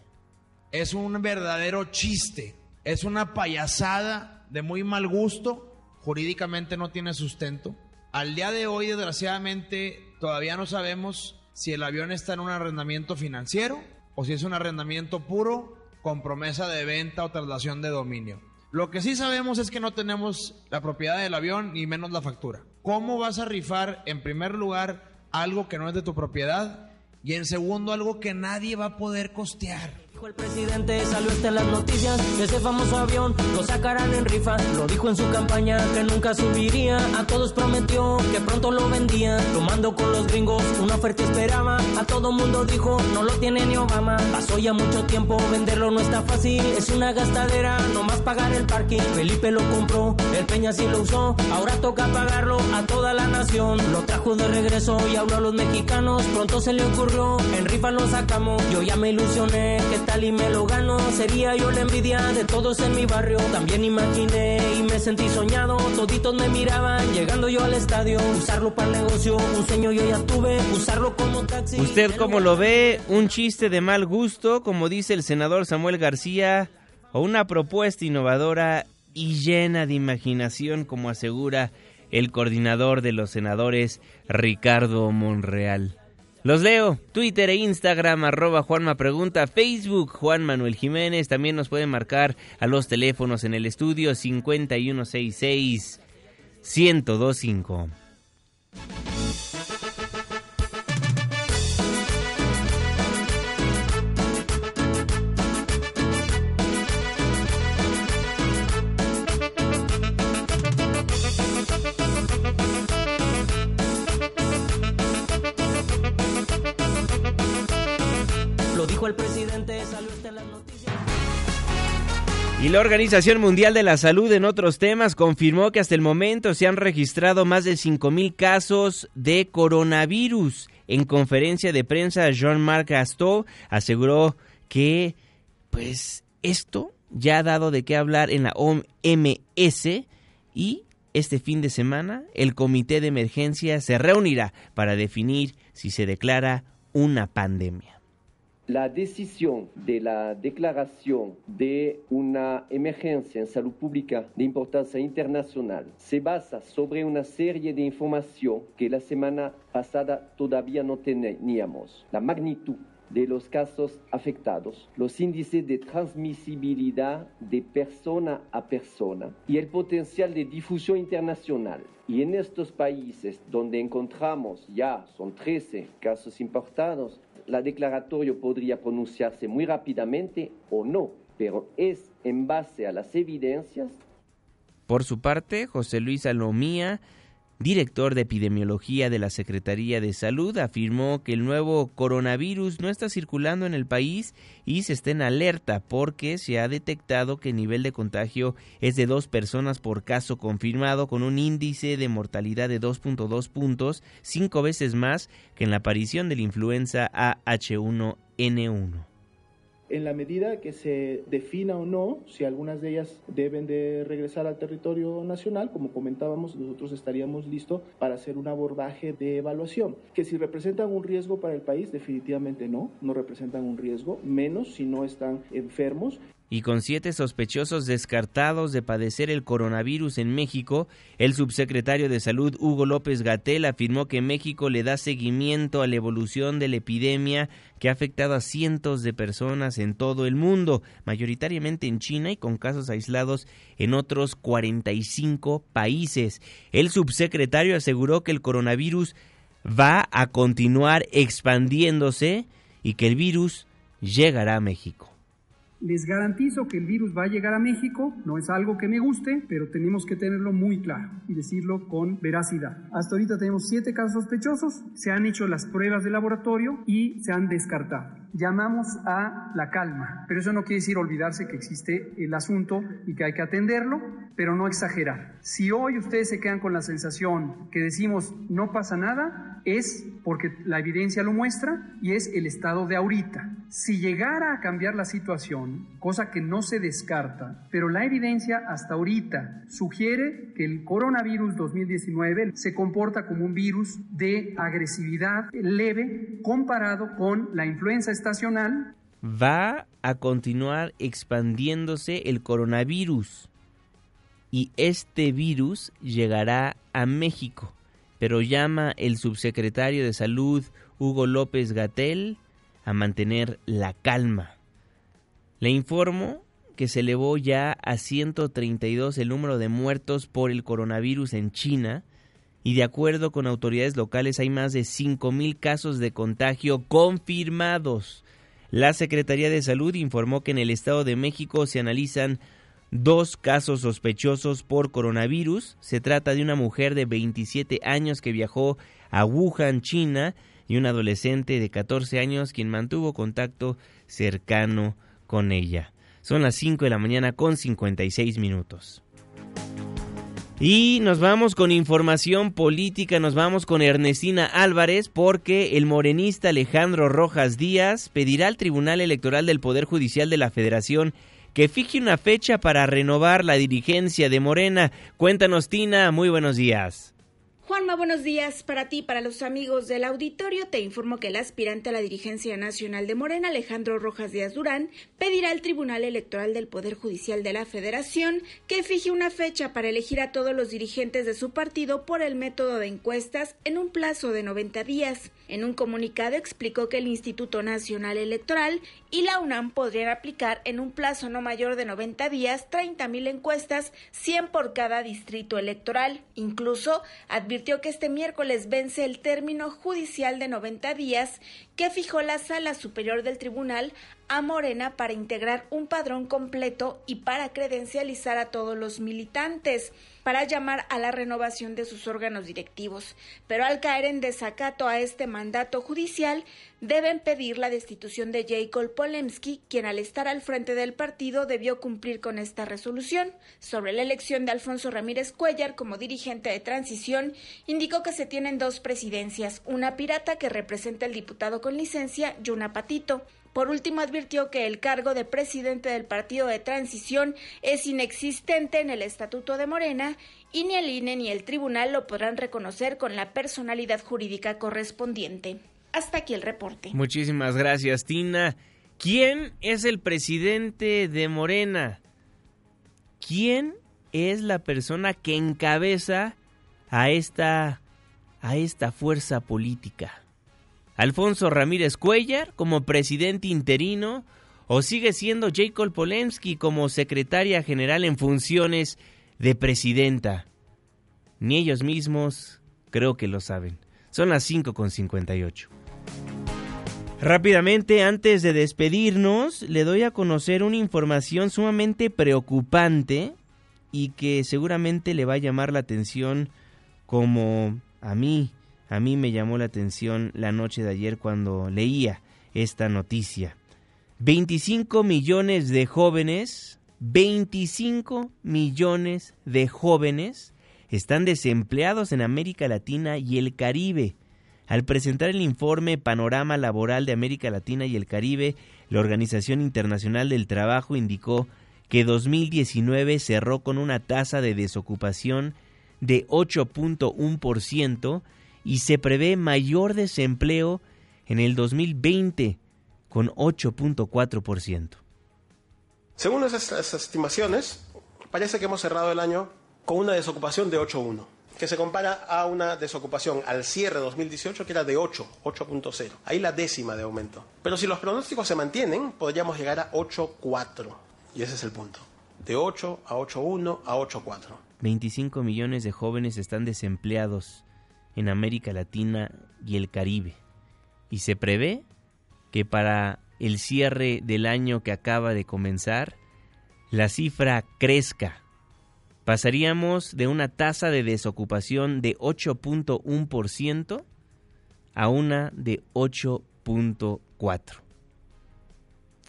Es un verdadero chiste, es una payasada de muy mal gusto, jurídicamente no tiene sustento. Al día de hoy, desgraciadamente, todavía no sabemos si el avión está en un arrendamiento financiero o si es un arrendamiento puro con promesa de venta o traslación de dominio. Lo que sí sabemos es que no tenemos la propiedad del avión ni menos la factura. ¿Cómo vas a rifar en primer lugar algo que no es de tu propiedad y en segundo algo que nadie va a poder costear? El presidente, salió hasta las noticias. Ese famoso avión lo sacarán en rifa. Lo dijo en su campaña que nunca subiría. A todos prometió que pronto lo vendía. Lo mando con los gringos, una oferta esperaba. A todo mundo dijo, no lo tiene ni Obama. Pasó ya mucho tiempo, venderlo no está fácil. Es una gastadera, nomás pagar el parking. Felipe lo compró, el Peña sí lo usó. Ahora toca pagarlo a toda la nación. Lo trajo de regreso y habló a los mexicanos. Pronto se le ocurrió, en rifa lo sacamos. Yo ya me ilusioné que y me lo gano. Sería yo la envidia de todos en mi barrio. También imaginé y me sentí soñado. Toditos me miraban llegando yo al estadio. Usarlo para el negocio, un sueño yo ya tuve. Usarlo como taxi. ¿Usted cómo lo ve? ¿Un chiste de mal gusto, como dice el senador Samuel García? ¿O una propuesta innovadora y llena de imaginación, como asegura el coordinador de los senadores, Ricardo Monreal? Los leo, Twitter e Instagram, arroba Juanma Pregunta, Facebook, Juan Manuel Jiménez, también nos pueden marcar a los teléfonos en el estudio 5166 1025. La Organización Mundial de la Salud en otros temas confirmó que hasta el momento se han registrado más de 5.000 casos de coronavirus. En conferencia de prensa, Jean-Marc Gaston aseguró que pues esto ya ha dado de qué hablar en la OMS y este fin de semana el comité de emergencia se reunirá para definir si se declara una pandemia. La decisión de la declaración de una emergencia en salud pública de importancia internacional se basa sobre una serie de información que la semana pasada todavía no teníamos. La magnitud de los casos afectados, los índices de transmisibilidad de persona a persona y el potencial de difusión internacional. Y en estos países donde encontramos ya, son 13 casos importados, la declaratoria podría pronunciarse muy rápidamente o no, pero es en base a las evidencias. Por su parte, José Luis Alomía, director de epidemiología de la Secretaría de Salud, afirmó que el nuevo coronavirus no está circulando en el país y se está en alerta porque se ha detectado que el nivel de contagio es de dos personas por caso confirmado con un índice de mortalidad de 2.2 puntos, cinco veces más que en la aparición de la influenza AH1N1 en la medida que se defina o no si algunas de ellas deben de regresar al territorio nacional, como comentábamos, nosotros estaríamos listos para hacer un abordaje de evaluación. Que si representan un riesgo para el país, definitivamente no, no representan un riesgo, menos si no están enfermos y con siete sospechosos descartados de padecer el coronavirus en México, el subsecretario de Salud Hugo López Gatel afirmó que México le da seguimiento a la evolución de la epidemia que ha afectado a cientos de personas en todo el mundo, mayoritariamente en China y con casos aislados en otros 45 países. El subsecretario aseguró que el coronavirus va a continuar expandiéndose y que el virus llegará a México. Les garantizo que el virus va a llegar a México, no es algo que me guste, pero tenemos que tenerlo muy claro y decirlo con veracidad. Hasta ahorita tenemos siete casos sospechosos, se han hecho las pruebas de laboratorio y se han descartado llamamos a la calma, pero eso no quiere decir olvidarse que existe el asunto y que hay que atenderlo, pero no exagerar. Si hoy ustedes se quedan con la sensación que decimos no pasa nada, es porque la evidencia lo muestra y es el estado de ahorita. Si llegara a cambiar la situación, cosa que no se descarta, pero la evidencia hasta ahorita sugiere que el coronavirus 2019 se comporta como un virus de agresividad leve comparado con la influenza Va a continuar expandiéndose el coronavirus y este virus llegará a México, pero llama el subsecretario de Salud Hugo López Gatel a mantener la calma. Le informo que se elevó ya a 132 el número de muertos por el coronavirus en China y de acuerdo con autoridades locales hay más de 5.000 casos de contagio confirmados. La Secretaría de Salud informó que en el Estado de México se analizan dos casos sospechosos por coronavirus. Se trata de una mujer de 27 años que viajó a Wuhan, China, y un adolescente de 14 años quien mantuvo contacto cercano con ella. Son las 5 de la mañana con 56 minutos. Y nos vamos con información política, nos vamos con Ernestina Álvarez porque el morenista Alejandro Rojas Díaz pedirá al Tribunal Electoral del Poder Judicial de la Federación que fije una fecha para renovar la dirigencia de Morena. Cuéntanos Tina, muy buenos días. Juanma, buenos días para ti, para los amigos del auditorio. Te informo que el aspirante a la dirigencia nacional de Morena, Alejandro Rojas Díaz Durán, pedirá al Tribunal Electoral del Poder Judicial de la Federación que fije una fecha para elegir a todos los dirigentes de su partido por el método de encuestas en un plazo de 90 días. En un comunicado explicó que el Instituto Nacional Electoral y la UNAM podrían aplicar en un plazo no mayor de 90 días 30.000 encuestas, 100 por cada distrito electoral. Incluso advirtió que este miércoles vence el término judicial de 90 días que fijó la Sala Superior del Tribunal a Morena para integrar un padrón completo y para credencializar a todos los militantes para llamar a la renovación de sus órganos directivos, pero al caer en desacato a este mandato judicial, deben pedir la destitución de Jacob Polemski, quien al estar al frente del partido debió cumplir con esta resolución. Sobre la elección de Alfonso Ramírez Cuellar como dirigente de transición, indicó que se tienen dos presidencias, una pirata que representa el diputado con licencia y una patito. Por último, advirtió que el cargo de presidente del partido de transición es inexistente en el Estatuto de Morena y ni el INE ni el tribunal lo podrán reconocer con la personalidad jurídica correspondiente. Hasta aquí el reporte. Muchísimas gracias, Tina. ¿Quién es el presidente de Morena? ¿Quién es la persona que encabeza a esta a esta fuerza política? ¿Alfonso Ramírez Cuellar como presidente interino o sigue siendo Jacob Polensky como secretaria general en funciones de presidenta. Ni ellos mismos creo que lo saben. Son las 5.58. Rápidamente, antes de despedirnos, le doy a conocer una información sumamente preocupante y que seguramente le va a llamar la atención como a mí, a mí me llamó la atención la noche de ayer cuando leía esta noticia. 25 millones de jóvenes 25 millones de jóvenes están desempleados en América Latina y el Caribe. Al presentar el informe Panorama Laboral de América Latina y el Caribe, la Organización Internacional del Trabajo indicó que 2019 cerró con una tasa de desocupación de 8.1% y se prevé mayor desempleo en el 2020 con 8.4%. Según esas estimaciones, parece que hemos cerrado el año con una desocupación de 8.1 que se compara a una desocupación al cierre de 2018 que era de 8, 8.0. Ahí la décima de aumento. Pero si los pronósticos se mantienen, podríamos llegar a 8.4. Y ese es el punto. De 8 a 8.1 a 8.4. 25 millones de jóvenes están desempleados en América Latina y el Caribe. Y se prevé que para el cierre del año que acaba de comenzar, la cifra crezca. Pasaríamos de una tasa de desocupación de 8.1% a una de 8.4%.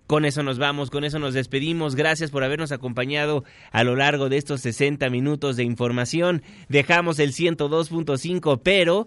Con eso nos vamos, con eso nos despedimos. Gracias por habernos acompañado a lo largo de estos 60 minutos de información. Dejamos el 102.5, pero